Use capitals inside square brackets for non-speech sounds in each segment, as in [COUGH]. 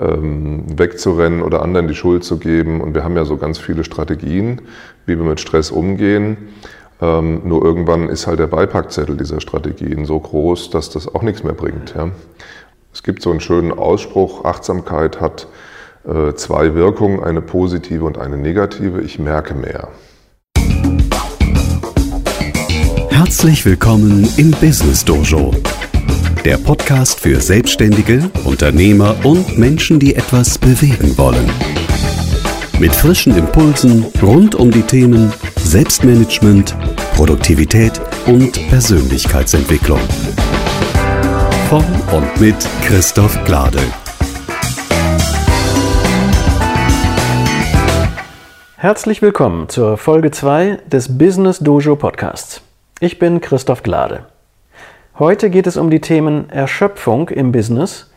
ähm, wegzurennen oder anderen die Schuld zu geben. Und wir haben ja so ganz viele Strategien, wie wir mit Stress umgehen. Ähm, nur irgendwann ist halt der Beipackzettel dieser Strategien so groß, dass das auch nichts mehr bringt. Ja. Es gibt so einen schönen Ausspruch, Achtsamkeit hat äh, zwei Wirkungen, eine positive und eine negative. Ich merke mehr. Herzlich willkommen im Business Dojo, der Podcast für Selbstständige, Unternehmer und Menschen, die etwas bewegen wollen. Mit frischen Impulsen rund um die Themen Selbstmanagement, Produktivität und Persönlichkeitsentwicklung. Von und mit Christoph Glade. Herzlich willkommen zur Folge 2 des Business Dojo Podcasts. Ich bin Christoph Glade. Heute geht es um die Themen Erschöpfung im Business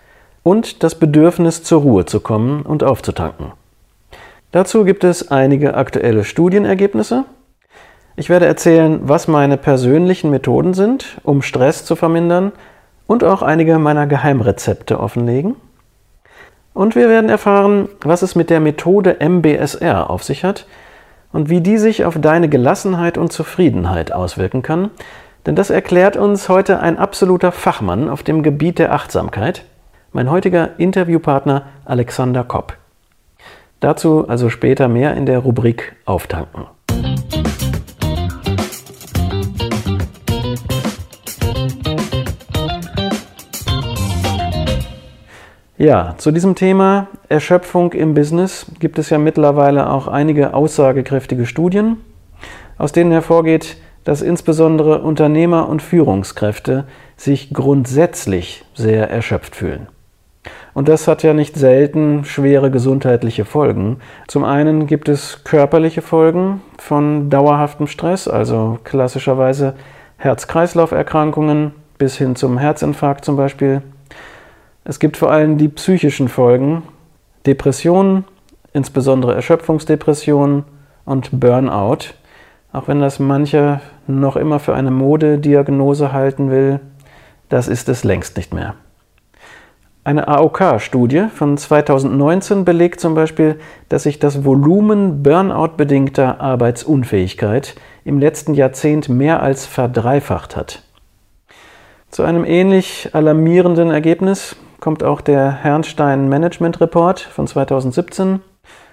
und das Bedürfnis zur Ruhe zu kommen und aufzutanken. Dazu gibt es einige aktuelle Studienergebnisse. Ich werde erzählen, was meine persönlichen Methoden sind, um Stress zu vermindern und auch einige meiner Geheimrezepte offenlegen. Und wir werden erfahren, was es mit der Methode MBSR auf sich hat und wie die sich auf deine Gelassenheit und Zufriedenheit auswirken kann, denn das erklärt uns heute ein absoluter Fachmann auf dem Gebiet der Achtsamkeit, mein heutiger Interviewpartner Alexander Kopp. Dazu also später mehr in der Rubrik Auftanken. Ja, zu diesem Thema Erschöpfung im Business gibt es ja mittlerweile auch einige aussagekräftige Studien, aus denen hervorgeht, dass insbesondere Unternehmer und Führungskräfte sich grundsätzlich sehr erschöpft fühlen. Und das hat ja nicht selten schwere gesundheitliche Folgen. Zum einen gibt es körperliche Folgen von dauerhaftem Stress, also klassischerweise Herz-Kreislauf-Erkrankungen bis hin zum Herzinfarkt zum Beispiel. Es gibt vor allem die psychischen Folgen, Depressionen, insbesondere Erschöpfungsdepressionen und Burnout, auch wenn das mancher noch immer für eine Modediagnose halten will, das ist es längst nicht mehr. Eine AOK-Studie von 2019 belegt zum Beispiel, dass sich das Volumen Burnout-bedingter Arbeitsunfähigkeit im letzten Jahrzehnt mehr als verdreifacht hat. Zu einem ähnlich alarmierenden Ergebnis kommt auch der Herrnstein Management Report von 2017.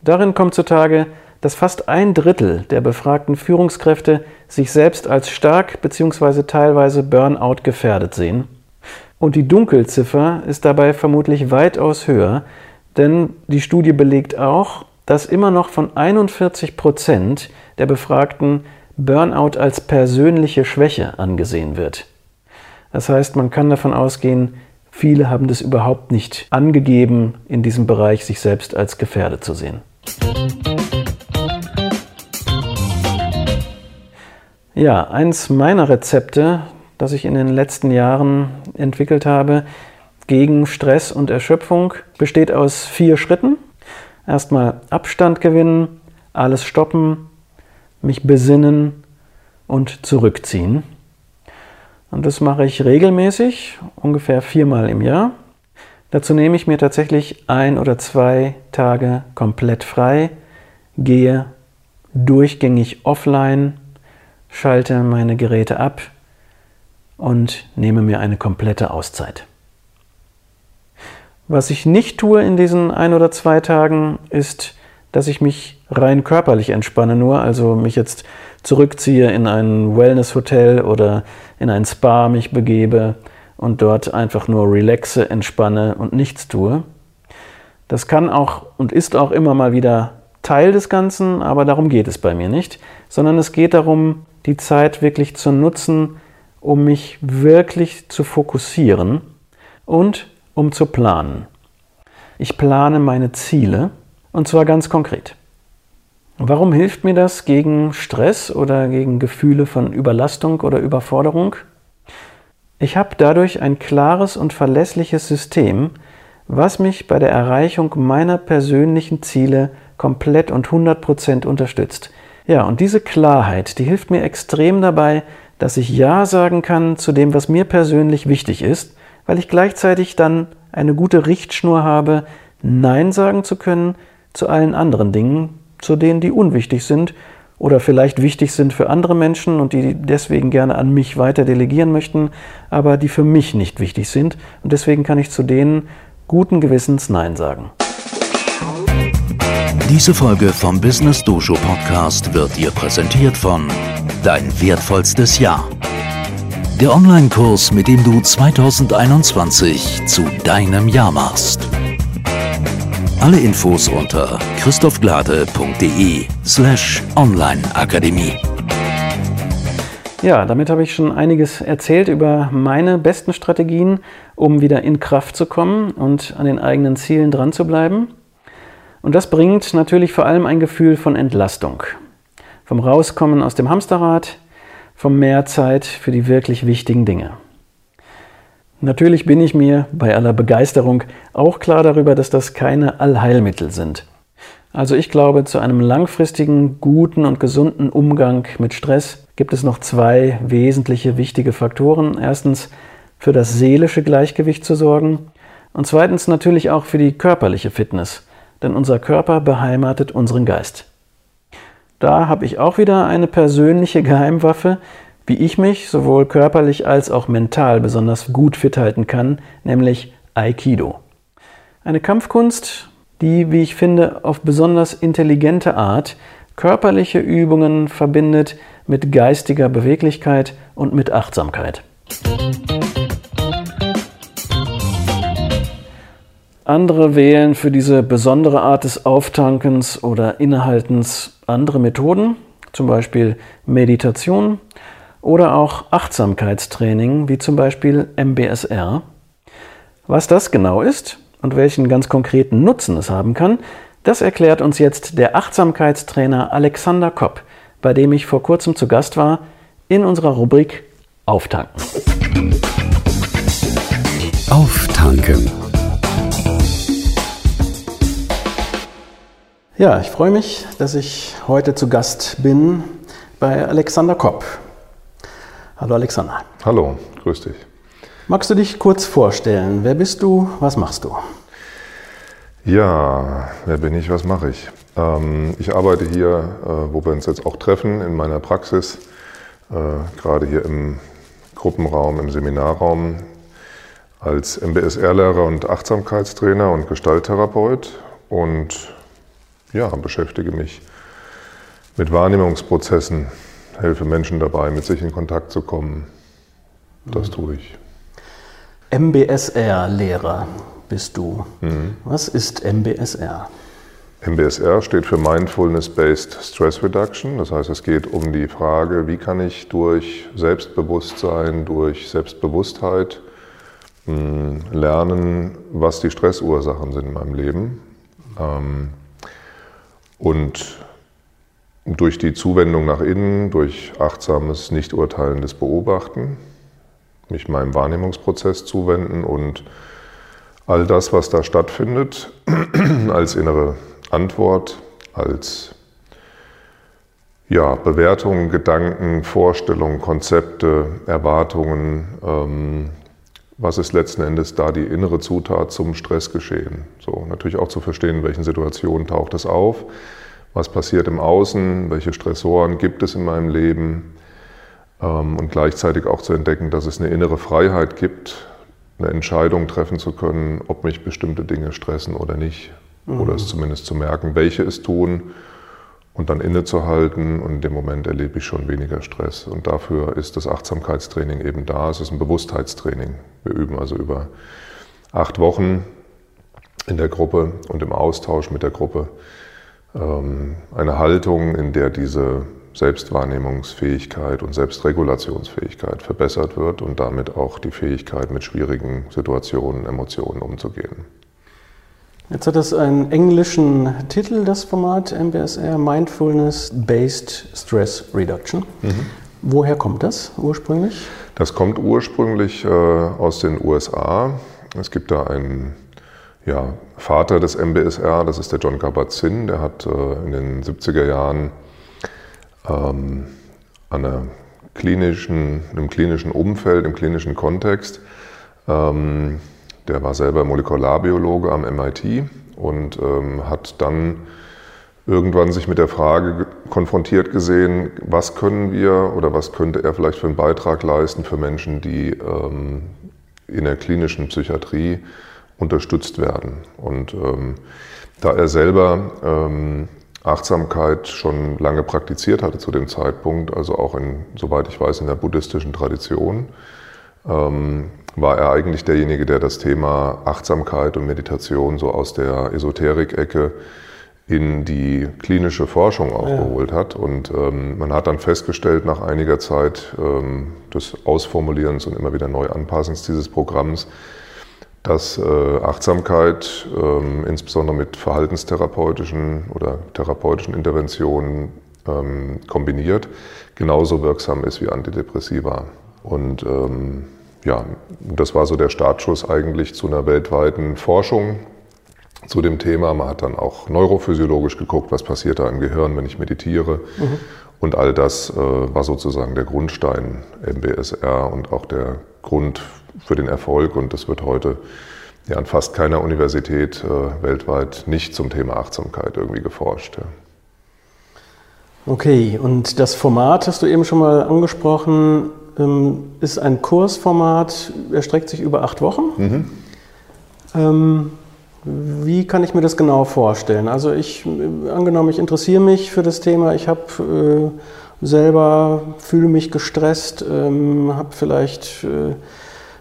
Darin kommt zutage, dass fast ein Drittel der befragten Führungskräfte sich selbst als stark bzw. teilweise Burnout gefährdet sehen. Und die Dunkelziffer ist dabei vermutlich weitaus höher, denn die Studie belegt auch, dass immer noch von 41 Prozent der Befragten Burnout als persönliche Schwäche angesehen wird. Das heißt, man kann davon ausgehen, Viele haben das überhaupt nicht angegeben, in diesem Bereich sich selbst als gefährdet zu sehen. Ja, eins meiner Rezepte, das ich in den letzten Jahren entwickelt habe gegen Stress und Erschöpfung, besteht aus vier Schritten. Erstmal Abstand gewinnen, alles stoppen, mich besinnen und zurückziehen. Und das mache ich regelmäßig, ungefähr viermal im Jahr. Dazu nehme ich mir tatsächlich ein oder zwei Tage komplett frei, gehe durchgängig offline, schalte meine Geräte ab und nehme mir eine komplette Auszeit. Was ich nicht tue in diesen ein oder zwei Tagen, ist, dass ich mich rein körperlich entspanne nur, also mich jetzt zurückziehe in ein Wellness-Hotel oder in ein Spa mich begebe und dort einfach nur relaxe, entspanne und nichts tue. Das kann auch und ist auch immer mal wieder Teil des Ganzen, aber darum geht es bei mir nicht, sondern es geht darum, die Zeit wirklich zu nutzen, um mich wirklich zu fokussieren und um zu planen. Ich plane meine Ziele und zwar ganz konkret. Warum hilft mir das gegen Stress oder gegen Gefühle von Überlastung oder Überforderung? Ich habe dadurch ein klares und verlässliches System, was mich bei der Erreichung meiner persönlichen Ziele komplett und 100% unterstützt. Ja, und diese Klarheit, die hilft mir extrem dabei, dass ich Ja sagen kann zu dem, was mir persönlich wichtig ist, weil ich gleichzeitig dann eine gute Richtschnur habe, Nein sagen zu können zu allen anderen Dingen, zu denen die unwichtig sind oder vielleicht wichtig sind für andere Menschen und die deswegen gerne an mich weiter delegieren möchten, aber die für mich nicht wichtig sind. Und deswegen kann ich zu denen guten Gewissens Nein sagen. Diese Folge vom Business Dojo Podcast wird dir präsentiert von Dein wertvollstes Jahr. Der Online-Kurs, mit dem du 2021 zu deinem Jahr machst. Alle Infos unter christophglade.de slash onlineakademie. Ja, damit habe ich schon einiges erzählt über meine besten Strategien, um wieder in Kraft zu kommen und an den eigenen Zielen dran zu bleiben. Und das bringt natürlich vor allem ein Gefühl von Entlastung. Vom Rauskommen aus dem Hamsterrad, vom mehr Zeit für die wirklich wichtigen Dinge. Natürlich bin ich mir bei aller Begeisterung auch klar darüber, dass das keine Allheilmittel sind. Also ich glaube, zu einem langfristigen, guten und gesunden Umgang mit Stress gibt es noch zwei wesentliche wichtige Faktoren. Erstens für das seelische Gleichgewicht zu sorgen und zweitens natürlich auch für die körperliche Fitness, denn unser Körper beheimatet unseren Geist. Da habe ich auch wieder eine persönliche Geheimwaffe, wie ich mich sowohl körperlich als auch mental besonders gut fit halten kann, nämlich Aikido. Eine Kampfkunst, die, wie ich finde, auf besonders intelligente Art körperliche Übungen verbindet mit geistiger Beweglichkeit und mit Achtsamkeit. Andere wählen für diese besondere Art des Auftankens oder Innehaltens andere Methoden, zum Beispiel Meditation oder auch Achtsamkeitstraining, wie zum Beispiel MBSR. Was das genau ist und welchen ganz konkreten Nutzen es haben kann, das erklärt uns jetzt der Achtsamkeitstrainer Alexander Kopp, bei dem ich vor kurzem zu Gast war, in unserer Rubrik Auftanken. Auftanken. Ja, ich freue mich, dass ich heute zu Gast bin bei Alexander Kopp. Hallo Alexander. Hallo, grüß dich. Magst du dich kurz vorstellen? Wer bist du? Was machst du? Ja, wer bin ich? Was mache ich? Ähm, ich arbeite hier, äh, wo wir uns jetzt auch treffen, in meiner Praxis, äh, gerade hier im Gruppenraum, im Seminarraum, als MBSR-Lehrer und Achtsamkeitstrainer und Gestalttherapeut und ja, beschäftige mich mit Wahrnehmungsprozessen helfe Menschen dabei, mit sich in Kontakt zu kommen. Das tue ich. MBSR-Lehrer bist du. Mhm. Was ist MBSR? MBSR steht für Mindfulness-Based Stress Reduction. Das heißt, es geht um die Frage, wie kann ich durch Selbstbewusstsein, durch Selbstbewusstheit hm, lernen, was die Stressursachen sind in meinem Leben. Ähm, und durch die Zuwendung nach innen, durch achtsames, nicht urteilendes Beobachten, mich meinem Wahrnehmungsprozess zuwenden und all das, was da stattfindet, [CLEARS THROAT] als innere Antwort, als ja, Bewertungen, Gedanken, Vorstellungen, Konzepte, Erwartungen, ähm, was ist letzten Endes da die innere Zutat zum Stressgeschehen? So, natürlich auch zu verstehen, in welchen Situationen taucht es auf was passiert im Außen, welche Stressoren gibt es in meinem Leben ähm, und gleichzeitig auch zu entdecken, dass es eine innere Freiheit gibt, eine Entscheidung treffen zu können, ob mich bestimmte Dinge stressen oder nicht. Mhm. Oder es zumindest zu merken, welche es tun und dann innezuhalten und in dem Moment erlebe ich schon weniger Stress. Und dafür ist das Achtsamkeitstraining eben da. Es ist ein Bewusstheitstraining. Wir üben also über acht Wochen in der Gruppe und im Austausch mit der Gruppe ähm, eine Haltung, in der diese Selbstwahrnehmungsfähigkeit und Selbstregulationsfähigkeit verbessert wird und damit auch die Fähigkeit, mit schwierigen Situationen, Emotionen umzugehen. Jetzt hat das einen englischen Titel, das Format MBSR, Mindfulness Based Stress Reduction. Mhm. Woher kommt das ursprünglich? Das kommt ursprünglich äh, aus den USA. Es gibt da einen ja, Vater des MBSR, das ist der John Kabat-Zinn, der hat äh, in den 70er Jahren ähm, an klinischen, einem klinischen Umfeld, im klinischen Kontext, ähm, der war selber Molekularbiologe am MIT und ähm, hat dann irgendwann sich mit der Frage konfrontiert gesehen, was können wir oder was könnte er vielleicht für einen Beitrag leisten für Menschen, die ähm, in der klinischen Psychiatrie unterstützt werden. Und ähm, da er selber ähm, Achtsamkeit schon lange praktiziert hatte zu dem Zeitpunkt, also auch in, soweit ich weiß, in der buddhistischen Tradition, ähm, war er eigentlich derjenige, der das Thema Achtsamkeit und Meditation so aus der Esoterik-Ecke in die klinische Forschung auch ja. geholt hat. Und ähm, man hat dann festgestellt, nach einiger Zeit ähm, des Ausformulierens und immer wieder Neuanpassens dieses Programms, dass äh, Achtsamkeit ähm, insbesondere mit verhaltenstherapeutischen oder therapeutischen Interventionen ähm, kombiniert genauso wirksam ist wie Antidepressiva. Und ähm, ja, das war so der Startschuss eigentlich zu einer weltweiten Forschung zu dem Thema. Man hat dann auch neurophysiologisch geguckt, was passiert da im Gehirn, wenn ich meditiere. Mhm. Und all das äh, war sozusagen der Grundstein MBSR und auch der Grund für den Erfolg. Und das wird heute ja, an fast keiner Universität äh, weltweit nicht zum Thema Achtsamkeit irgendwie geforscht. Ja. Okay, und das Format hast du eben schon mal angesprochen, ist ein Kursformat, erstreckt sich über acht Wochen. Mhm. Ähm, wie kann ich mir das genau vorstellen? Also ich, angenommen, ich interessiere mich für das Thema, ich habe äh, selber, fühle mich gestresst, ähm, habe vielleicht äh,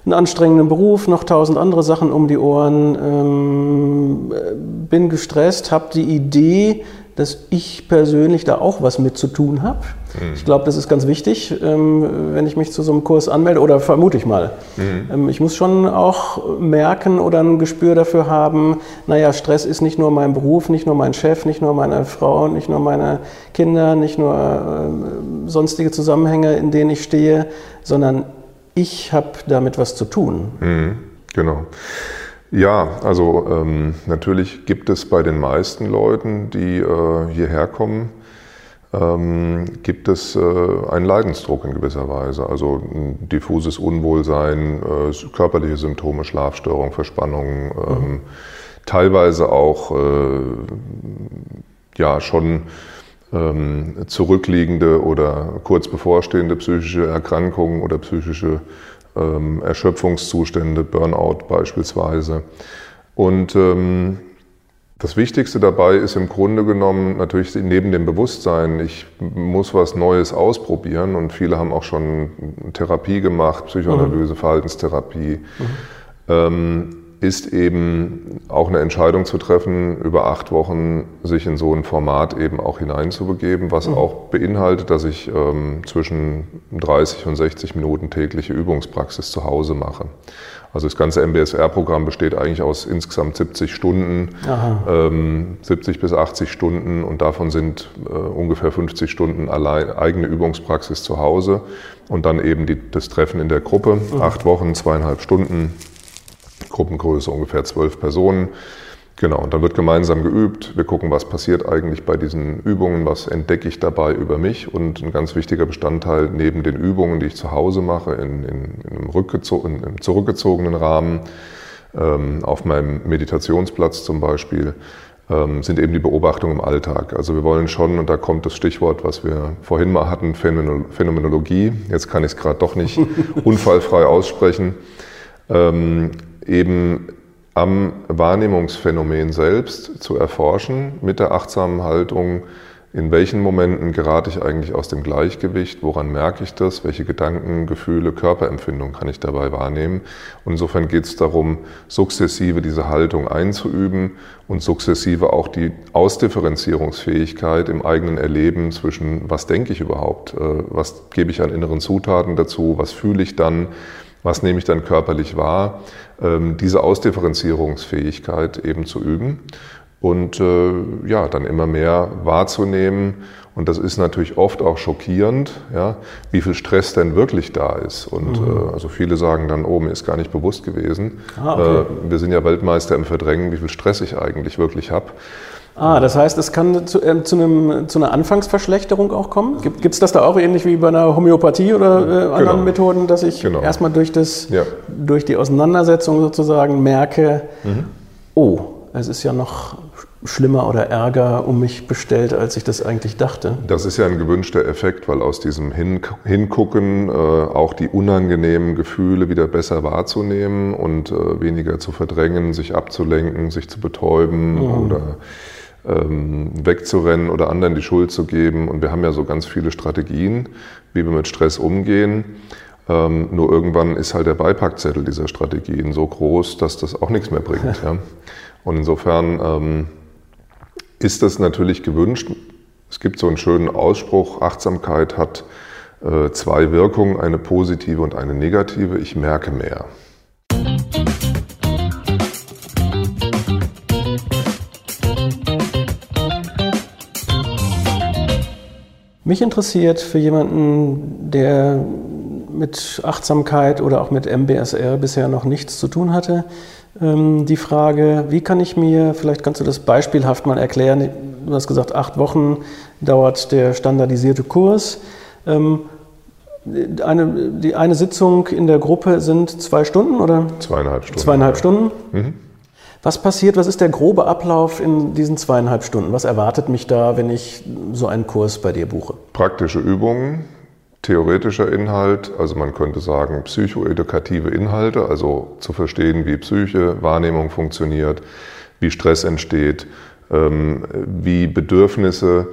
einen anstrengenden Beruf, noch tausend andere Sachen um die Ohren, ähm, bin gestresst, habe die Idee, dass ich persönlich da auch was mit zu tun habe. Mhm. Ich glaube, das ist ganz wichtig, ähm, wenn ich mich zu so einem Kurs anmelde, oder vermute ich mal. Mhm. Ähm, ich muss schon auch merken oder ein Gespür dafür haben, naja, Stress ist nicht nur mein Beruf, nicht nur mein Chef, nicht nur meine Frau, nicht nur meine Kinder, nicht nur äh, sonstige Zusammenhänge, in denen ich stehe, sondern ich habe damit was zu tun. Mhm. Genau. Ja, also ähm, natürlich gibt es bei den meisten Leuten, die äh, hierher kommen, ähm, gibt es äh, einen Leidensdruck in gewisser Weise. Also ein diffuses Unwohlsein, äh, körperliche Symptome, Schlafstörung, Verspannung, ähm, mhm. teilweise auch äh, ja schon ähm, zurückliegende oder kurz bevorstehende psychische Erkrankungen oder psychische ähm, Erschöpfungszustände, Burnout beispielsweise. Und ähm, das Wichtigste dabei ist im Grunde genommen natürlich neben dem Bewusstsein, ich muss was Neues ausprobieren und viele haben auch schon Therapie gemacht, Psychoanalyse, mhm. Verhaltenstherapie. Mhm. Ähm, ist eben auch eine Entscheidung zu treffen, über acht Wochen sich in so ein Format eben auch hineinzubegeben, was mhm. auch beinhaltet, dass ich ähm, zwischen 30 und 60 Minuten tägliche Übungspraxis zu Hause mache. Also das ganze MBSR-Programm besteht eigentlich aus insgesamt 70 Stunden, ähm, 70 bis 80 Stunden und davon sind äh, ungefähr 50 Stunden allein eigene Übungspraxis zu Hause und dann eben die, das Treffen in der Gruppe, mhm. acht Wochen, zweieinhalb Stunden Gruppengröße ungefähr zwölf Personen. Genau, und dann wird gemeinsam geübt. Wir gucken, was passiert eigentlich bei diesen Übungen, was entdecke ich dabei über mich. Und ein ganz wichtiger Bestandteil neben den Übungen, die ich zu Hause mache, in, in, in einem, in einem zurückgezogenen Rahmen, ähm, auf meinem Meditationsplatz zum Beispiel, ähm, sind eben die Beobachtungen im Alltag. Also wir wollen schon, und da kommt das Stichwort, was wir vorhin mal hatten, Phänomenologie. Jetzt kann ich es gerade doch nicht [LAUGHS] unfallfrei aussprechen. Ähm, eben am Wahrnehmungsphänomen selbst zu erforschen, mit der achtsamen Haltung, in welchen Momenten gerate ich eigentlich aus dem Gleichgewicht, woran merke ich das, welche Gedanken, Gefühle, Körperempfindungen kann ich dabei wahrnehmen. Und insofern geht es darum, sukzessive diese Haltung einzuüben und sukzessive auch die Ausdifferenzierungsfähigkeit im eigenen Erleben zwischen, was denke ich überhaupt, äh, was gebe ich an inneren Zutaten dazu, was fühle ich dann, was nehme ich dann körperlich wahr, ähm, diese Ausdifferenzierungsfähigkeit eben zu üben und äh, ja, dann immer mehr wahrzunehmen. Und das ist natürlich oft auch schockierend, ja, wie viel Stress denn wirklich da ist. Und mhm. äh, also viele sagen dann, oh, mir ist gar nicht bewusst gewesen. Ah, okay. äh, wir sind ja Weltmeister im Verdrängen, wie viel Stress ich eigentlich wirklich habe. Ah, das heißt, es kann zu, äh, zu, einem, zu einer Anfangsverschlechterung auch kommen? Gibt es das da auch ähnlich wie bei einer Homöopathie oder äh, anderen genau. Methoden, dass ich genau. erstmal durch, das, ja. durch die Auseinandersetzung sozusagen merke, mhm. oh, es ist ja noch schlimmer oder ärger um mich bestellt, als ich das eigentlich dachte. Das ist ja ein gewünschter Effekt, weil aus diesem Hin Hingucken äh, auch die unangenehmen Gefühle wieder besser wahrzunehmen und äh, weniger zu verdrängen, sich abzulenken, sich zu betäuben mhm. oder wegzurennen oder anderen die Schuld zu geben. Und wir haben ja so ganz viele Strategien, wie wir mit Stress umgehen. Ähm, nur irgendwann ist halt der Beipackzettel dieser Strategien so groß, dass das auch nichts mehr bringt. [LAUGHS] ja. Und insofern ähm, ist das natürlich gewünscht. Es gibt so einen schönen Ausspruch, Achtsamkeit hat äh, zwei Wirkungen, eine positive und eine negative. Ich merke mehr. Mich interessiert für jemanden, der mit Achtsamkeit oder auch mit MBSR bisher noch nichts zu tun hatte. Ähm, die Frage, wie kann ich mir, vielleicht kannst du das beispielhaft mal erklären, du hast gesagt, acht Wochen dauert der standardisierte Kurs. Ähm, eine, die eine Sitzung in der Gruppe sind zwei Stunden oder? Zweieinhalb Stunden. Zweieinhalb Stunden. Mhm. Was passiert, was ist der grobe Ablauf in diesen zweieinhalb Stunden? Was erwartet mich da, wenn ich so einen Kurs bei dir buche? Praktische Übungen, theoretischer Inhalt, also man könnte sagen psychoedukative Inhalte, also zu verstehen, wie Psyche, Wahrnehmung funktioniert, wie Stress entsteht, ähm, wie Bedürfnisse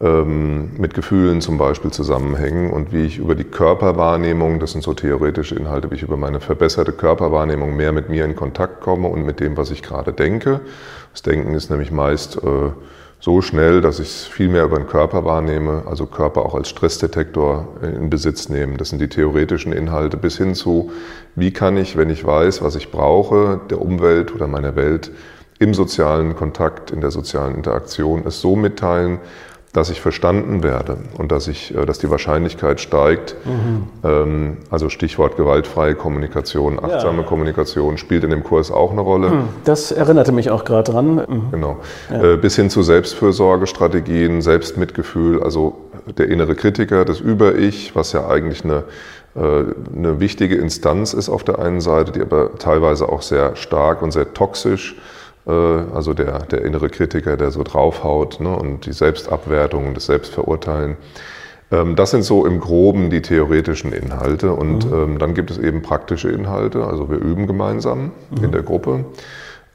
mit Gefühlen zum Beispiel zusammenhängen und wie ich über die Körperwahrnehmung, das sind so theoretische Inhalte, wie ich über meine verbesserte Körperwahrnehmung mehr mit mir in Kontakt komme und mit dem, was ich gerade denke. Das Denken ist nämlich meist äh, so schnell, dass ich es viel mehr über den Körper wahrnehme, also Körper auch als Stressdetektor in Besitz nehmen. Das sind die theoretischen Inhalte bis hin zu, wie kann ich, wenn ich weiß, was ich brauche, der Umwelt oder meiner Welt im sozialen Kontakt, in der sozialen Interaktion es so mitteilen, dass ich verstanden werde und dass, ich, äh, dass die Wahrscheinlichkeit steigt. Mhm. Ähm, also Stichwort gewaltfreie Kommunikation, achtsame ja. Kommunikation spielt in dem Kurs auch eine Rolle. Mhm. Das erinnerte mich auch gerade dran. Mhm. Genau. Ja. Äh, bis hin zu Selbstfürsorgestrategien, Selbstmitgefühl, also der innere Kritiker, das Über-Ich, was ja eigentlich eine äh, eine wichtige Instanz ist auf der einen Seite, die aber teilweise auch sehr stark und sehr toxisch äh, also der, der innere Kritiker, der so draufhaut ne, und die Selbstabwertung und das Selbstverurteilen. Ähm, das sind so im Groben die theoretischen Inhalte und mhm. ähm, dann gibt es eben praktische Inhalte, also wir üben gemeinsam mhm. in der Gruppe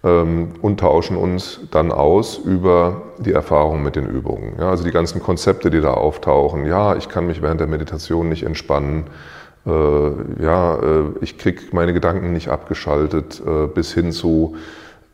ähm, und tauschen uns dann aus über die Erfahrungen mit den Übungen. Ja, also die ganzen Konzepte, die da auftauchen. Ja, ich kann mich während der Meditation nicht entspannen. Äh, ja, äh, ich kriege meine Gedanken nicht abgeschaltet, äh, bis hin zu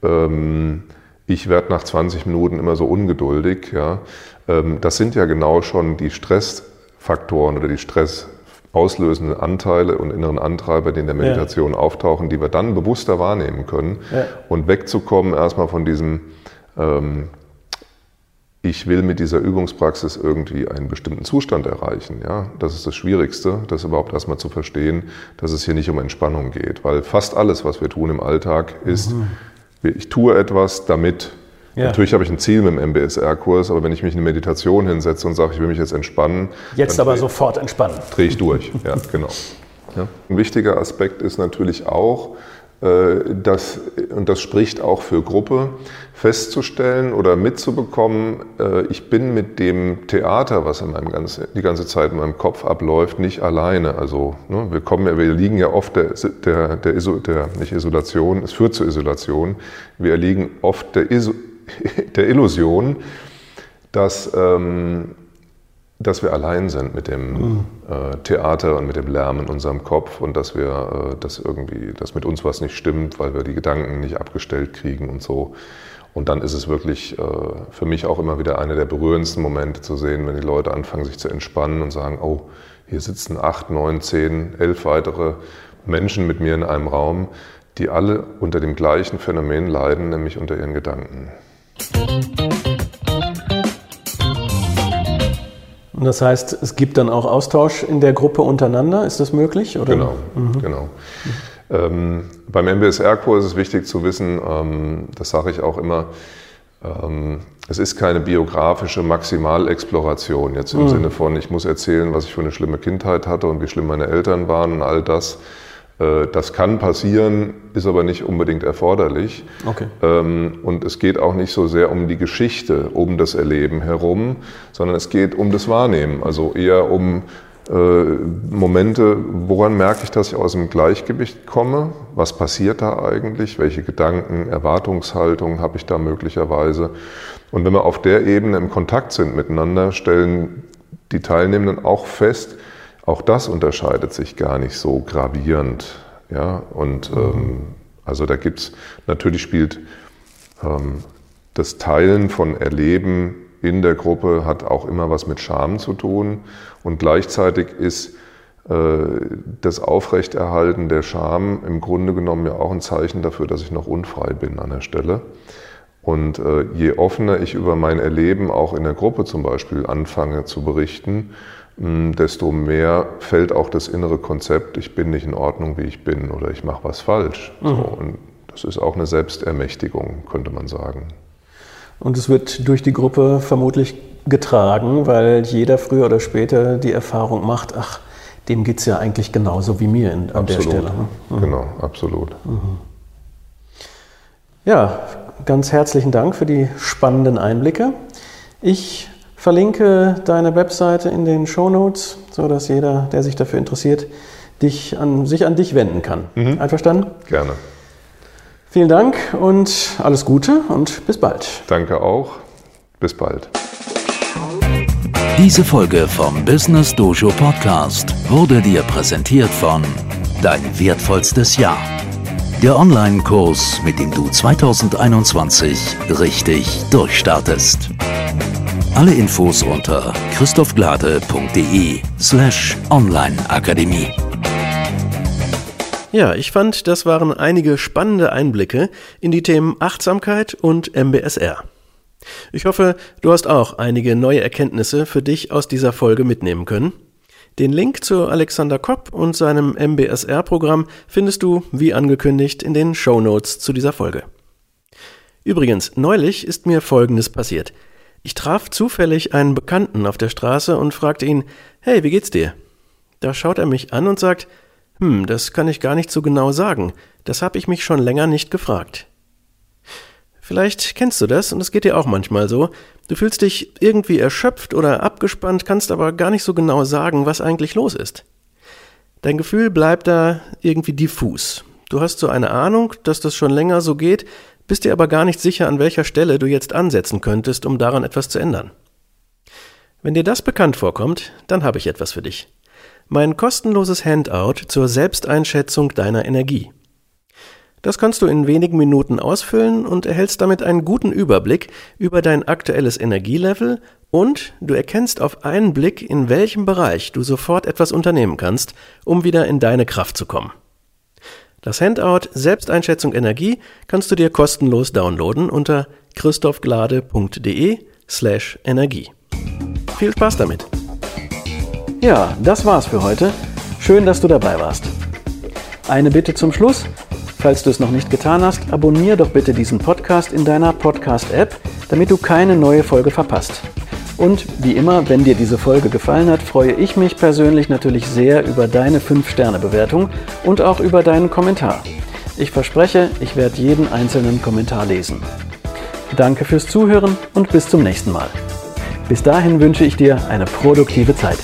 ähm, ich werde nach 20 Minuten immer so ungeduldig. Ja. Ähm, das sind ja genau schon die Stressfaktoren oder die stressauslösenden Anteile und inneren Antreiber, die in der Meditation ja. auftauchen, die wir dann bewusster wahrnehmen können. Ja. Und wegzukommen erstmal von diesem, ähm, ich will mit dieser Übungspraxis irgendwie einen bestimmten Zustand erreichen. Ja, das ist das Schwierigste, das überhaupt erstmal zu verstehen, dass es hier nicht um Entspannung geht, weil fast alles, was wir tun im Alltag, ist mhm ich tue etwas, damit. Ja. Natürlich habe ich ein Ziel mit dem MBSR-Kurs, aber wenn ich mich in eine Meditation hinsetze und sage, ich will mich jetzt entspannen. Jetzt aber sofort entspannen. Drehe ich durch, ja, genau. Ja. [LAUGHS] Ein wichtiger Aspekt ist natürlich auch, das, und das spricht auch für Gruppe, festzustellen oder mitzubekommen, äh, ich bin mit dem Theater, was in meinem ganze, die ganze Zeit in meinem Kopf abläuft, nicht alleine. Also ne, wir kommen ja, wir liegen ja oft der, der, der, Iso, der nicht Isolation, es führt zur Isolation. Wir erliegen oft der, Iso, [LAUGHS] der Illusion, dass ähm, dass wir allein sind mit dem mhm. äh, Theater und mit dem Lärm in unserem Kopf und dass wir, äh, dass irgendwie, dass mit uns was nicht stimmt, weil wir die Gedanken nicht abgestellt kriegen und so. Und dann ist es wirklich äh, für mich auch immer wieder einer der berührendsten Momente zu sehen, wenn die Leute anfangen, sich zu entspannen und sagen, oh, hier sitzen acht, neun, zehn, elf weitere Menschen mit mir in einem Raum, die alle unter dem gleichen Phänomen leiden, nämlich unter ihren Gedanken. Und das heißt, es gibt dann auch Austausch in der Gruppe untereinander, ist das möglich? Oder? Genau, mhm. genau. Ähm, beim MBSR-Kurs ist es wichtig zu wissen, ähm, das sage ich auch immer, ähm, es ist keine biografische Maximalexploration, jetzt im mhm. Sinne von, ich muss erzählen, was ich für eine schlimme Kindheit hatte und wie schlimm meine Eltern waren und all das. Äh, das kann passieren, ist aber nicht unbedingt erforderlich. Okay. Ähm, und es geht auch nicht so sehr um die Geschichte, um das Erleben herum, sondern es geht um das Wahrnehmen, also eher um äh, Momente, woran merke ich, dass ich aus dem Gleichgewicht komme? Was passiert da eigentlich? Welche Gedanken, Erwartungshaltungen habe ich da möglicherweise? Und wenn wir auf der Ebene im Kontakt sind miteinander, stellen die Teilnehmenden auch fest, auch das unterscheidet sich gar nicht so gravierend. Ja? Und ähm, also da gibt es, natürlich spielt ähm, das Teilen von Erleben in der Gruppe hat auch immer was mit Scham zu tun. Und gleichzeitig ist äh, das Aufrechterhalten der Scham im Grunde genommen ja auch ein Zeichen dafür, dass ich noch unfrei bin an der Stelle. Und äh, je offener ich über mein Erleben auch in der Gruppe zum Beispiel anfange zu berichten, desto mehr fällt auch das innere Konzept, ich bin nicht in Ordnung, wie ich bin oder ich mache was falsch. Mhm. So, und das ist auch eine Selbstermächtigung, könnte man sagen. Und es wird durch die Gruppe vermutlich getragen, weil jeder früher oder später die Erfahrung macht, ach, dem geht es ja eigentlich genauso wie mir in, an absolut. der Stelle. Ne? Mhm. Genau, absolut. Mhm. Ja, ganz herzlichen Dank für die spannenden Einblicke. Ich verlinke deine Webseite in den Show Notes, sodass jeder, der sich dafür interessiert, dich an, sich an dich wenden kann. Mhm. Einverstanden? Gerne. Vielen Dank und alles Gute und bis bald. Danke auch. Bis bald. Diese Folge vom Business Dojo Podcast wurde dir präsentiert von Dein wertvollstes Jahr. Der Online-Kurs, mit dem du 2021 richtig durchstartest. Alle Infos unter christophglade.de slash onlineakademie. Ja, ich fand, das waren einige spannende Einblicke in die Themen Achtsamkeit und MBSR. Ich hoffe, du hast auch einige neue Erkenntnisse für dich aus dieser Folge mitnehmen können. Den Link zu Alexander Kopp und seinem MBSR-Programm findest du, wie angekündigt, in den Show Notes zu dieser Folge. Übrigens, neulich ist mir Folgendes passiert. Ich traf zufällig einen Bekannten auf der Straße und fragte ihn, hey, wie geht's dir? Da schaut er mich an und sagt, hm, das kann ich gar nicht so genau sagen, das habe ich mich schon länger nicht gefragt. Vielleicht kennst du das und es geht dir auch manchmal so. Du fühlst dich irgendwie erschöpft oder abgespannt, kannst aber gar nicht so genau sagen, was eigentlich los ist. Dein Gefühl bleibt da irgendwie diffus. Du hast so eine Ahnung, dass das schon länger so geht, bist dir aber gar nicht sicher, an welcher Stelle du jetzt ansetzen könntest, um daran etwas zu ändern. Wenn dir das bekannt vorkommt, dann habe ich etwas für dich. Mein kostenloses Handout zur Selbsteinschätzung deiner Energie. Das kannst du in wenigen Minuten ausfüllen und erhältst damit einen guten Überblick über dein aktuelles Energielevel und du erkennst auf einen Blick, in welchem Bereich du sofort etwas unternehmen kannst, um wieder in deine Kraft zu kommen. Das Handout Selbsteinschätzung Energie kannst du dir kostenlos downloaden unter christophglade.de slash Energie. Viel Spaß damit! Ja, das war's für heute. Schön, dass du dabei warst. Eine Bitte zum Schluss. Falls du es noch nicht getan hast, abonniere doch bitte diesen Podcast in deiner Podcast-App, damit du keine neue Folge verpasst. Und wie immer, wenn dir diese Folge gefallen hat, freue ich mich persönlich natürlich sehr über deine 5-Sterne-Bewertung und auch über deinen Kommentar. Ich verspreche, ich werde jeden einzelnen Kommentar lesen. Danke fürs Zuhören und bis zum nächsten Mal. Bis dahin wünsche ich dir eine produktive Zeit.